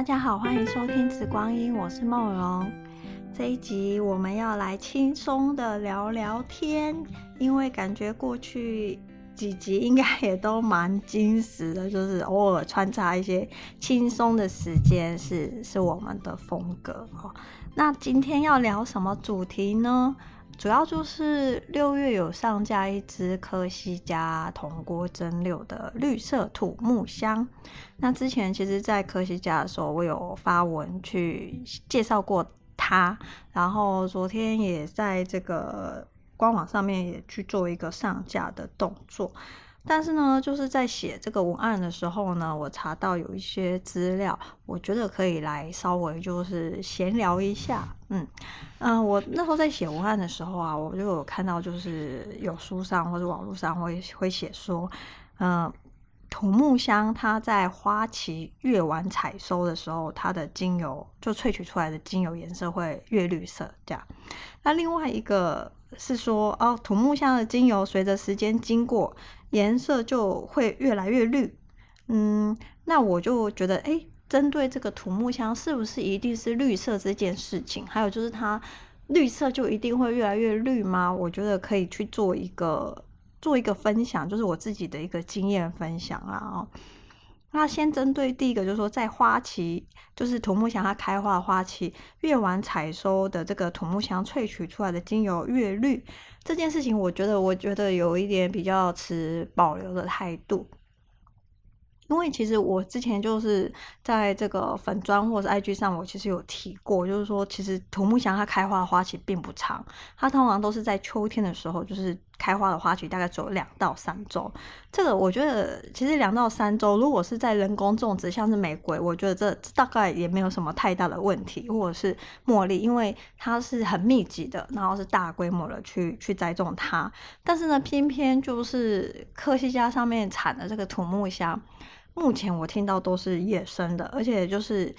大家好，欢迎收听《紫光音》，我是梦荣。这一集我们要来轻松的聊聊天，因为感觉过去几集应该也都蛮精实的，就是偶尔穿插一些轻松的时间，是是我们的风格哦。那今天要聊什么主题呢？主要就是六月有上架一支科西嘉铜锅蒸馏的绿色土木香。那之前其实，在科西嘉的时候，我有发文去介绍过它，然后昨天也在这个官网上面也去做一个上架的动作。但是呢，就是在写这个文案的时候呢，我查到有一些资料，我觉得可以来稍微就是闲聊一下。嗯嗯、呃，我那时候在写文案的时候啊，我就有看到就是有书上或者网络上会会写说，嗯、土木香它在花期越晚采收的时候，它的精油就萃取出来的精油颜色会越绿色。这样，那另外一个是说哦，土木香的精油随着时间经过。颜色就会越来越绿，嗯，那我就觉得，哎，针对这个土木香，是不是一定是绿色这件事情？还有就是它绿色就一定会越来越绿吗？我觉得可以去做一个做一个分享，就是我自己的一个经验分享啦。那先针对第一个，就是说在花期，就是土木香它开花的花期，越晚采收的这个土木香萃取出来的精油越绿，这件事情，我觉得，我觉得有一点比较持保留的态度。因为其实我之前就是在这个粉砖或者 IG 上，我其实有提过，就是说其实土木香它开花的花期并不长，它通常都是在秋天的时候，就是开花的花期大概只有两到三周。这个我觉得其实两到三周，如果是在人工种植，像是玫瑰，我觉得这大概也没有什么太大的问题，或者是茉莉，因为它是很密集的，然后是大规模的去去栽种它。但是呢，偏偏就是科西嘉上面产的这个土木香。目前我听到都是野生的，而且就是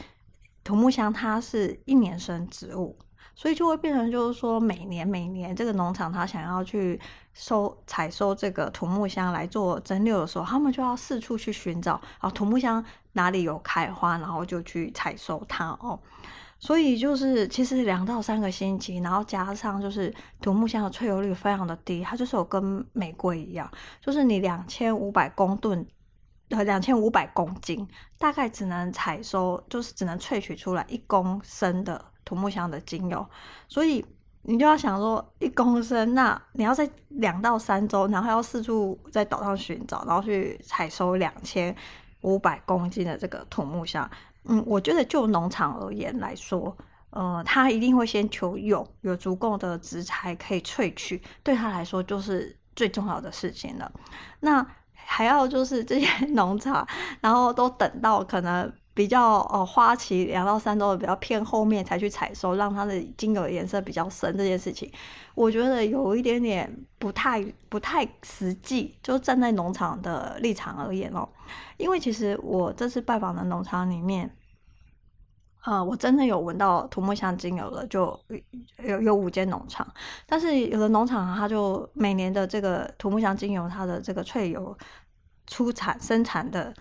土木香，它是一年生植物，所以就会变成就是说，每年每年这个农场它想要去收采收这个土木香来做蒸馏的时候，他们就要四处去寻找啊土木香哪里有开花，然后就去采收它哦。所以就是其实两到三个星期，然后加上就是土木香的萃油率非常的低，它就是有跟玫瑰一样，就是你两千五百公吨。呃，两千五百公斤，大概只能采收，就是只能萃取出来一公升的土木香的精油，所以你就要想说，一公升，那你要在两到三周，然后要四处在岛上寻找，然后去采收两千五百公斤的这个土木香，嗯，我觉得就农场而言来说，呃，他一定会先求有有足够的植材可以萃取，对他来说就是最重要的事情了。那还要就是这些 农场，然后都等到可能比较呃花期两到三周的比较偏后面才去采收，让它的精油颜色比较深。这件事情，我觉得有一点点不太不太实际。就站在农场的立场而言哦，因为其实我这次拜访的农场里面，呃，我真的有闻到土木香精油了，就有有五间农场，但是有的农场它就每年的这个土木香精油，它的这个萃油。出产生产的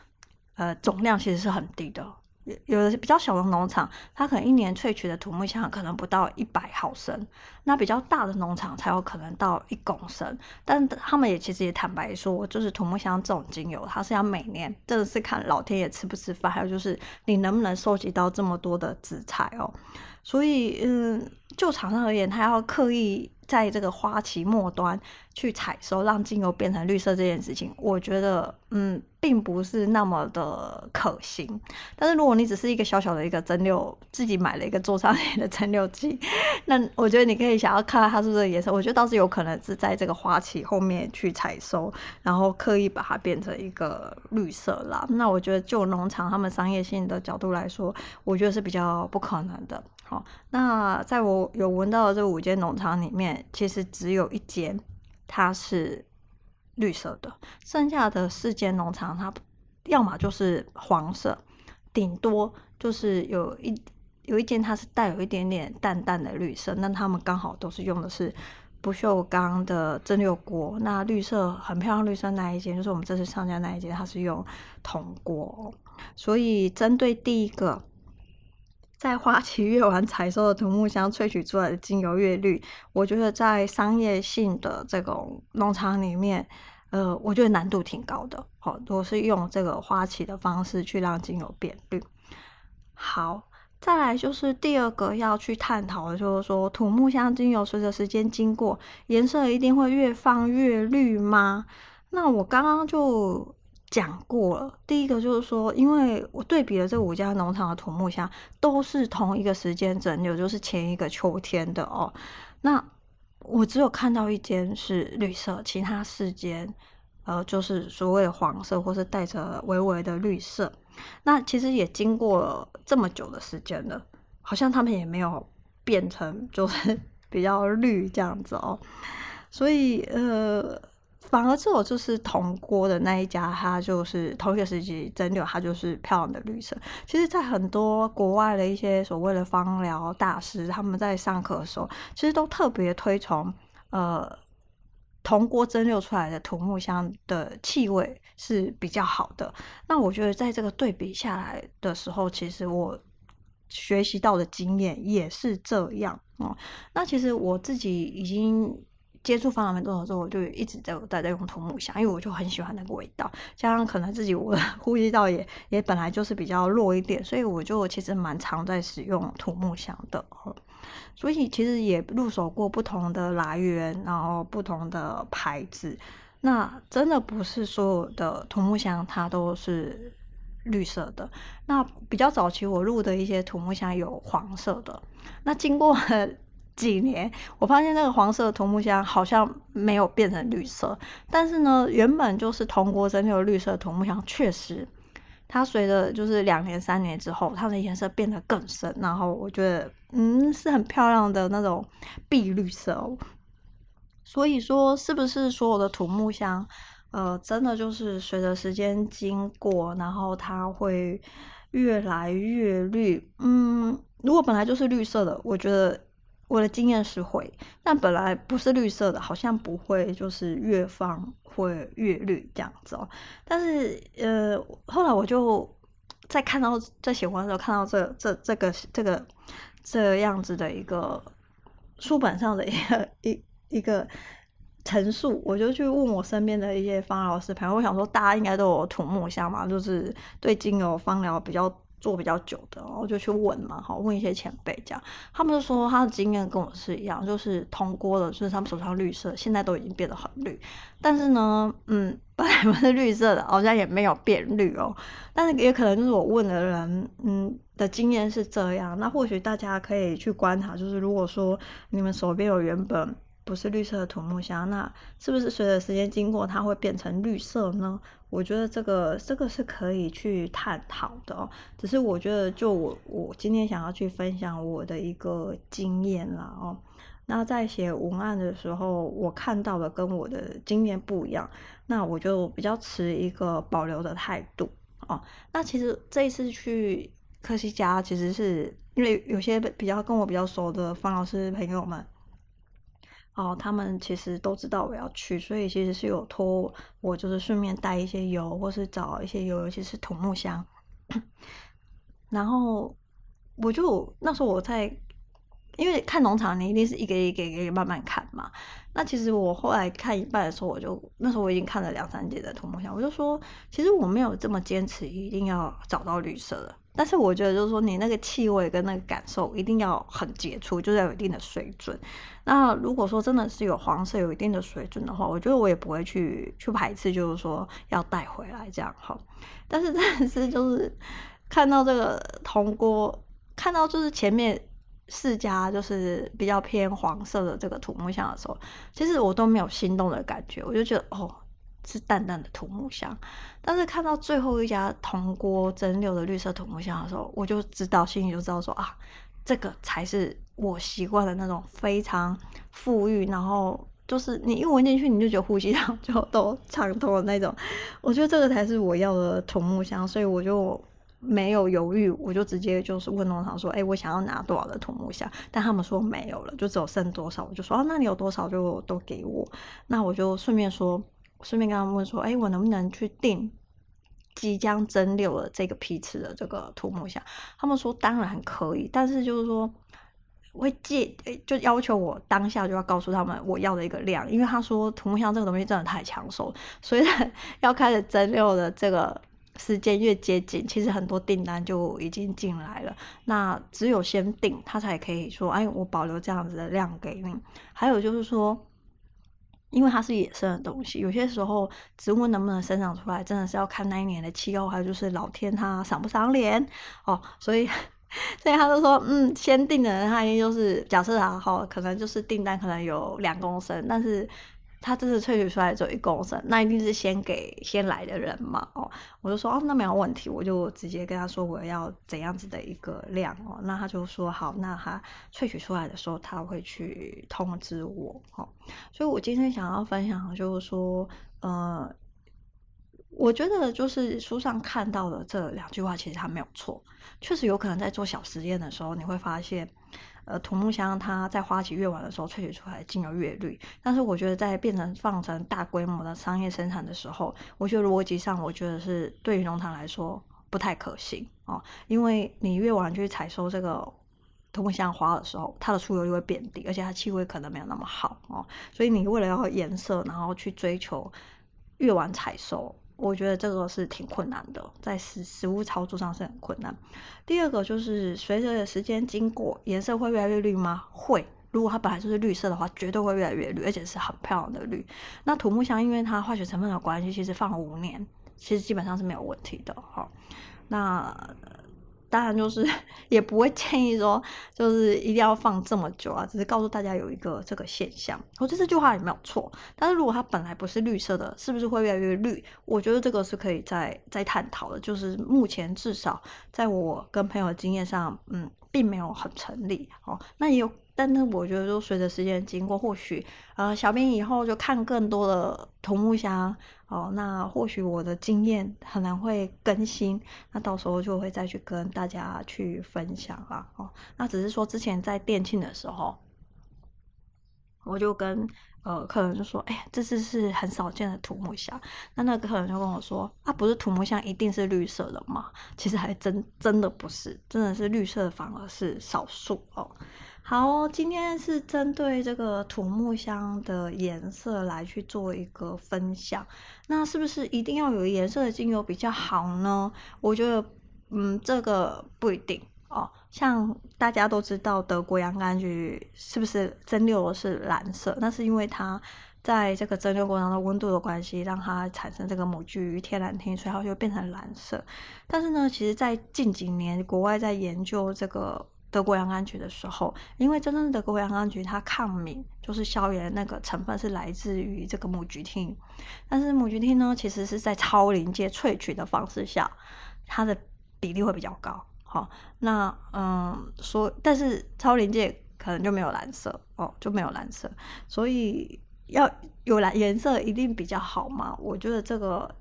呃总量其实是很低的，有有的比较小的农场，它可能一年萃取的土木香可能不到一百毫升，那比较大的农场才有可能到一公升。但他们也其实也坦白说，就是土木香这种精油，它是要每年真的是看老天爷吃不吃饭，还有就是你能不能收集到这么多的植材哦。所以嗯，就厂商而言，他要刻意。在这个花期末端去采收，让精油变成绿色这件事情，我觉得嗯，并不是那么的可行。但是如果你只是一个小小的一个蒸馏，自己买了一个做上型的蒸馏器，那我觉得你可以想要看看它是不是颜色，我觉得倒是有可能是在这个花期后面去采收，然后刻意把它变成一个绿色啦。那我觉得就农场他们商业性的角度来说，我觉得是比较不可能的。好，那在我有闻到的这五间农场里面，其实只有一间它是绿色的，剩下的四间农场它要么就是黄色，顶多就是有一有一间它是带有一点点淡淡的绿色，那他们刚好都是用的是不锈钢的蒸馏锅，那绿色很漂亮绿色那一间就是我们这次上架那一间，它是用铜锅，所以针对第一个。在花期越晚采收的土木香萃取出来的精油越绿，我觉得在商业性的这种农场里面，呃，我觉得难度挺高的。好，都是用这个花期的方式去让精油变绿。好，再来就是第二个要去探讨的，就是说土木香精油随着时间经过，颜色一定会越放越绿吗？那我刚刚就。讲过了，第一个就是说，因为我对比了这五家农场的土木香，都是同一个时间整理，就是前一个秋天的哦。那我只有看到一间是绿色，其他四间呃就是所谓的黄色，或是带着微微的绿色。那其实也经过了这么久的时间了，好像他们也没有变成就是 比较绿这样子哦。所以呃。反而这种就是同锅的那一家，它就是同一个时期蒸馏，它就是漂亮的绿色。其实，在很多国外的一些所谓的芳疗大师，他们在上课的时候，其实都特别推崇呃同锅蒸馏出来的土木香的气味是比较好的。那我觉得在这个对比下来的时候，其实我学习到的经验也是这样哦。那其实我自己已经。接触芳疗多了之后，我就一直在在在用土木香，因为我就很喜欢那个味道。加上可能自己我 呼吸道也也本来就是比较弱一点，所以我就其实蛮常在使用土木香的。所以其实也入手过不同的来源，然后不同的牌子。那真的不是所有的土木香它都是绿色的。那比较早期我入的一些土木香有黄色的。那经过几年，我发现那个黄色的土木香好像没有变成绿色，但是呢，原本就是同国蒸馏绿色的土木香，确实它随着就是两年三年之后，它的颜色变得更深，然后我觉得嗯是很漂亮的那种碧绿色哦。所以说，是不是所有的土木香，呃，真的就是随着时间经过，然后它会越来越绿？嗯，如果本来就是绿色的，我觉得。我的经验是会，但本来不是绿色的，好像不会，就是越放会越绿这样子哦。但是呃，后来我就在看到在写完的时候看到这这这个这个这样子的一个书本上的一个一一个陈述，我就去问我身边的一些芳疗师朋友，我想说大家应该都有土木香嘛，就是对精油芳疗比较。做比较久的，然后就去问嘛，好，问一些前辈这样，他们就说他的经验跟我是一样，就是通过了，就是他们手上绿色，现在都已经变得很绿，但是呢，嗯，本来不是绿色的，好像也没有变绿哦，但是也可能就是我问的人，嗯，的经验是这样，那或许大家可以去观察，就是如果说你们手边有原本。不是绿色的土木香，那是不是随着时间经过，它会变成绿色呢？我觉得这个这个是可以去探讨的哦。只是我觉得，就我我今天想要去分享我的一个经验啦哦。那在写文案的时候，我看到的跟我的经验不一样，那我就比较持一个保留的态度哦。那其实这一次去科西嘉，其实是因为有些比较跟我比较熟的方老师朋友们。哦，他们其实都知道我要去，所以其实是有托我，就是顺便带一些油，或是找一些油，尤其是土木香。然后我就那时候我在，因为看农场，你一定是一个一个一个慢慢看嘛。那其实我后来看一半的时候，我就那时候我已经看了两三节的土木香，我就说，其实我没有这么坚持一定要找到绿色的。但是我觉得，就是说，你那个气味跟那个感受一定要很杰出，就是要有一定的水准。那如果说真的是有黄色有一定的水准的话，我觉得我也不会去去排斥，就是说要带回来这样哈。但是但是就是看到这个铜锅，看到就是前面四家就是比较偏黄色的这个土木香的时候，其实我都没有心动的感觉，我就觉得哦。是淡淡的土木香，但是看到最后一家铜锅蒸馏的绿色土木香的时候，我就知道，心里就知道说啊，这个才是我习惯的那种非常馥郁，然后就是你一闻进去，你就觉得呼吸道 就都畅通的那种。我觉得这个才是我要的土木香，所以我就没有犹豫，我就直接就是问农场说，哎、我想要拿多少的土木香？但他们说没有了，就只有剩多少，我就说啊，那你有多少就都给我。那我就顺便说。顺便跟他们问说：“哎，我能不能去订即将蒸馏的这个批次的这个土木箱？他们说当然可以，但是就是说会借就要求我当下就要告诉他们我要的一个量，因为他说土木箱这个东西真的太抢手，所以要开始蒸馏的这个。时间越接近，其实很多订单就已经进来了。那只有先订，他才可以说：“哎，我保留这样子的量给你。”还有就是说，因为它是野生的东西，有些时候植物能不能生长出来，真的是要看那一年的气候，还有就是老天他赏不赏脸哦。所以，所以他就说：“嗯，先定的人，他一就是假设啊，好，可能就是订单可能有两公升，但是。”他这次萃取出来只有一公升，那一定是先给先来的人嘛？哦，我就说哦，那没有问题，我就直接跟他说我要怎样子的一个量哦，那他就说好，那他萃取出来的时候他会去通知我哦。所以我今天想要分享就是说，呃，我觉得就是书上看到的这两句话其实他没有错，确实有可能在做小实验的时候你会发现。呃，土木香它在花期越晚的时候萃取出来的精油越绿，但是我觉得在变成放成大规模的商业生产的时候，我觉得逻辑上我觉得是对于农场来说不太可行哦，因为你越晚去采收这个土木香花的时候，它的出油率会变低，而且它气味可能没有那么好哦，所以你为了要颜色，然后去追求越晚采收。我觉得这个是挺困难的，在实实物操作上是很困难。第二个就是随着时间经过，颜色会越来越绿吗？会。如果它本来就是绿色的话，绝对会越来越绿，而且是很漂亮的绿。那土木香因为它化学成分的关系，其实放五年，其实基本上是没有问题的哈。那。当然，就是 也不会建议说，就是一定要放这么久啊。只是告诉大家有一个这个现象，我觉得这句话也没有错。但是如果它本来不是绿色的，是不是会越来越绿？我觉得这个是可以再再探讨的。就是目前至少在我跟朋友的经验上，嗯，并没有很成立哦。那也有。但是我觉得，就随着时间经过，或许呃，小编以后就看更多的土木香哦，那或许我的经验可能会更新，那到时候就会再去跟大家去分享啦哦。那只是说之前在店庆的时候，我就跟呃客人就说，哎，这次是很少见的土木香。那那个客人就跟我说，啊，不是土木香一定是绿色的吗？其实还真真的不是，真的是绿色的反而是少数哦。好，今天是针对这个土木香的颜色来去做一个分享。那是不是一定要有颜色的精油比较好呢？我觉得，嗯，这个不一定哦。像大家都知道，德国洋甘菊是不是蒸馏的是蓝色？那是因为它在这个蒸馏过程中的温度的关系，让它产生这个母聚天然烃，所以它就变成蓝色。但是呢，其实，在近几年，国外在研究这个。德国洋甘菊的时候，因为真正的德国洋甘菊它抗敏，就是消炎那个成分是来自于这个母菊烃，但是母菊烃呢，其实是在超临界萃取的方式下，它的比例会比较高。好，那嗯，说但是超临界可能就没有蓝色哦，就没有蓝色，所以要有蓝颜色一定比较好嘛？我觉得这个。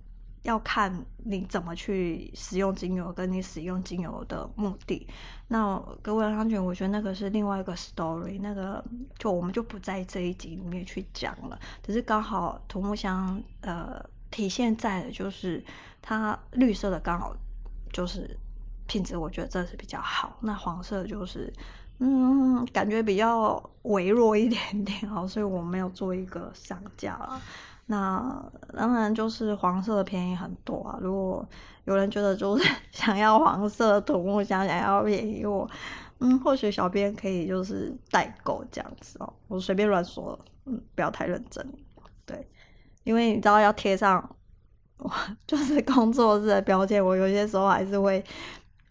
要看你怎么去使用精油，跟你使用精油的目的。那德国洋甘菊，我觉得那个是另外一个 story，那个就我们就不在这一集里面去讲了。只是刚好土木香呃体现在的就是它绿色的刚好就是品质，我觉得这是比较好。那黄色就是嗯感觉比较微弱一点点哦，所以我没有做一个上架了。那当然就是黄色的便宜很多啊！如果有人觉得就是 想要黄色土木香，想要便宜我，嗯，或许小编可以就是代购这样子哦。我随便乱说，嗯，不要太认真，对，因为你知道要贴上，我 就是工作日的标签，我有些时候还是会，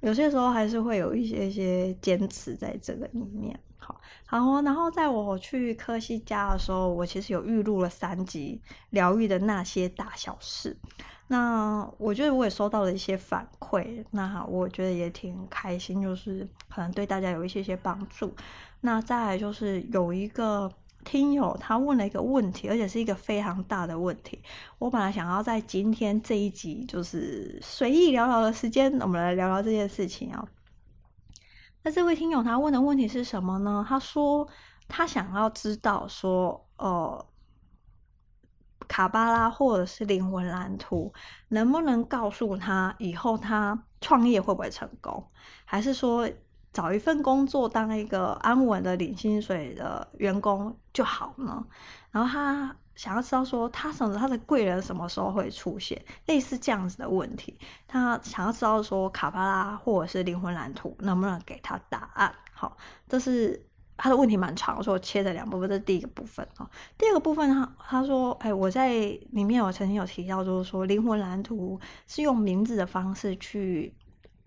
有些时候还是会有一些些坚持在这个里面。好，然后然后在我去科西家的时候，我其实有预录了三集疗愈的那些大小事。那我觉得我也收到了一些反馈，那我觉得也挺开心，就是可能对大家有一些些帮助。那再来就是有一个听友他问了一个问题，而且是一个非常大的问题。我本来想要在今天这一集就是随意聊聊的时间，我们来聊聊这件事情啊。那这位听友他问的问题是什么呢？他说他想要知道说，呃，卡巴拉或者是灵魂蓝图能不能告诉他以后他创业会不会成功，还是说找一份工作当一个安稳的领薪水的员工就好呢？然后他想要知道说他什么他的贵人什么时候会出现，类似这样子的问题，他想要知道说卡巴拉或者是灵魂蓝图能不能给他答案？好，这是。他的问题蛮长，所以我切了两部分，这是第一个部分哦。第二个部分，他他说，哎，我在里面我曾经有提到，就是说灵魂蓝图是用名字的方式去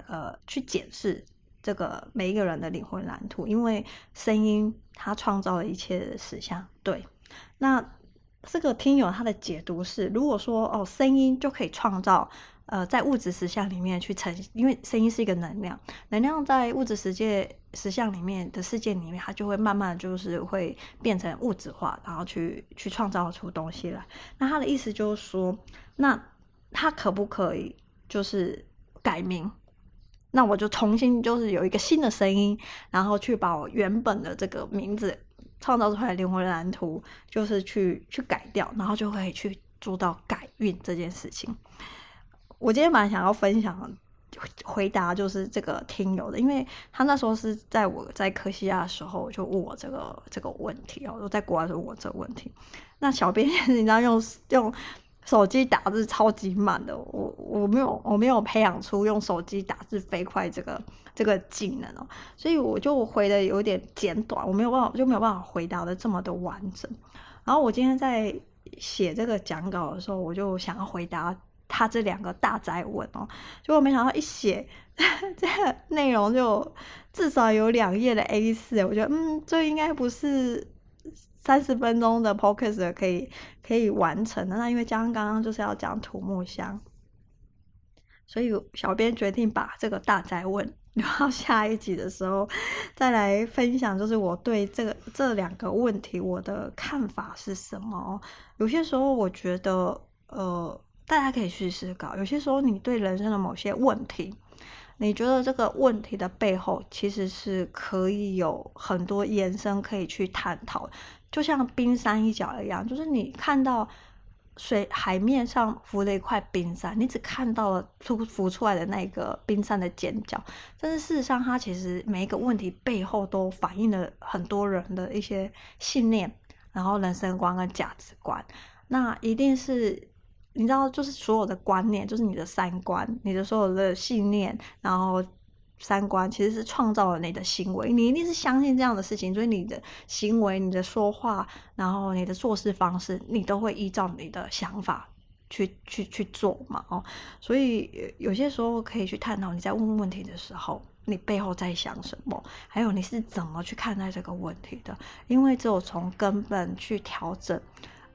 呃去检视这个每一个人的灵魂蓝图，因为声音它创造了一切的实相。对，那这个听友他的解读是，如果说哦，声音就可以创造。呃，在物质实相里面去呈，因为声音是一个能量，能量在物质世界实相里面的世界里面，它就会慢慢就是会变成物质化，然后去去创造出东西来。那他的意思就是说，那他可不可以就是改名？那我就重新就是有一个新的声音，然后去把我原本的这个名字创造出来灵魂蓝图，就是去去改掉，然后就可以去做到改运这件事情。我今天蛮想要分享回答，就是这个听友的，因为他那时候是在我在科西亚的时候就问我这个这个问题哦，我在国外问我这个问题。那小编 你知道用用手机打字超级慢的，我我没有我没有培养出用手机打字飞快这个这个技能哦，所以我就回的有点简短，我没有办法就没有办法回答的这么的完整。然后我今天在写这个讲稿的时候，我就想要回答。他这两个大哉问哦，结果没想到一写这个内容就至少有两页的 A4，我觉得嗯，这应该不是三十分钟的 p o c a s t 可以可以完成的。那因为刚刚就是要讲土木箱，所以小编决定把这个大哉问留到 下一集的时候再来分享，就是我对这个这两个问题我的看法是什么。有些时候我觉得呃。大家可以去思考，有些时候你对人生的某些问题，你觉得这个问题的背后其实是可以有很多延伸可以去探讨，就像冰山一角一样，就是你看到水海面上浮了一块冰山，你只看到了出浮出来的那个冰山的尖角，但是事实上它其实每一个问题背后都反映了很多人的一些信念，然后人生观跟价值观，那一定是。你知道，就是所有的观念，就是你的三观，你的所有的信念，然后三观其实是创造了你的行为。你一定是相信这样的事情，所以你的行为、你的说话，然后你的做事方式，你都会依照你的想法去去去做嘛。哦，所以有些时候可以去探讨，你在问问题的时候，你背后在想什么，还有你是怎么去看待这个问题的。因为只有从根本去调整。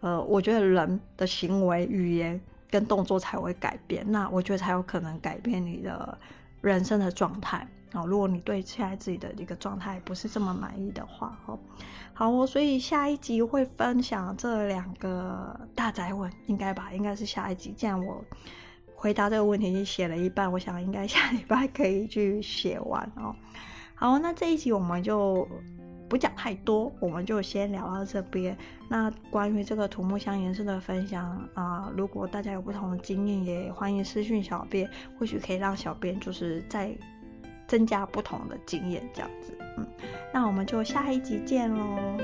呃，我觉得人的行为、语言跟动作才会改变，那我觉得才有可能改变你的人生的状态。哦，如果你对现在自己的一个状态不是这么满意的话，哦，好，所以下一集会分享这两个大宅问，应该吧？应该是下一集。既然我回答这个问题已经写了一半，我想应该下礼拜可以去写完哦。好，那这一集我们就。不讲太多，我们就先聊到这边。那关于这个土木香颜色的分享啊、如果大家有不同的经验，也欢迎私讯小编，或许可以让小编就是再增加不同的经验这样子。嗯，那我们就下一集见喽。